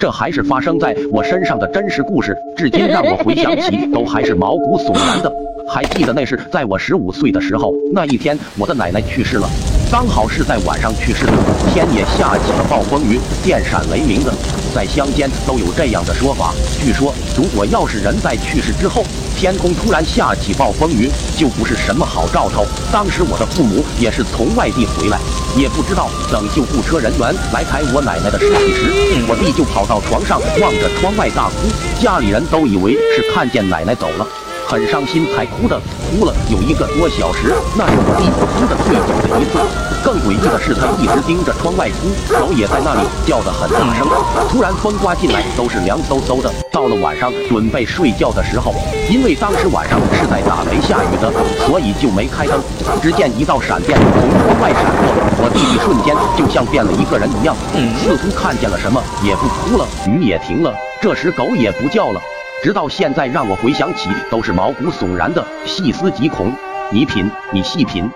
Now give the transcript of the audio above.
这还是发生在我身上的真实故事，至今让我回想起都还是毛骨悚然的。还记得那是在我十五岁的时候，那一天我的奶奶去世了，刚好是在晚上去世的，天也下起了暴风雨，电闪雷鸣的，在乡间都有这样的说法。据说，如果要是人在去世之后，天空突然下起暴风雨，就不是什么好兆头。当时我的父母也是从外地回来，也不知道等救护车人员来抬我奶奶的尸体时，我弟就跑到床上望着窗外大哭，家里人都以为是看见奶奶走了。很伤心，才哭的，哭了。有一个多小时，那是我弟弟哭的最久的一次。更诡异的是，他一直盯着窗外哭，狗也在那里叫得很大声。突然风刮进来，都是凉飕飕的。到了。晚上准备睡觉的时候，因为当时晚上是在打雷下雨的，所以就没开灯。只见一道闪电从窗外闪过，我弟弟瞬间就像变了。一个人一样，似乎看见了。什么，也不哭了，雨也停了。这时狗也不叫了。直到现在，让我回想起都是毛骨悚然的，细思极恐。你品，你细品。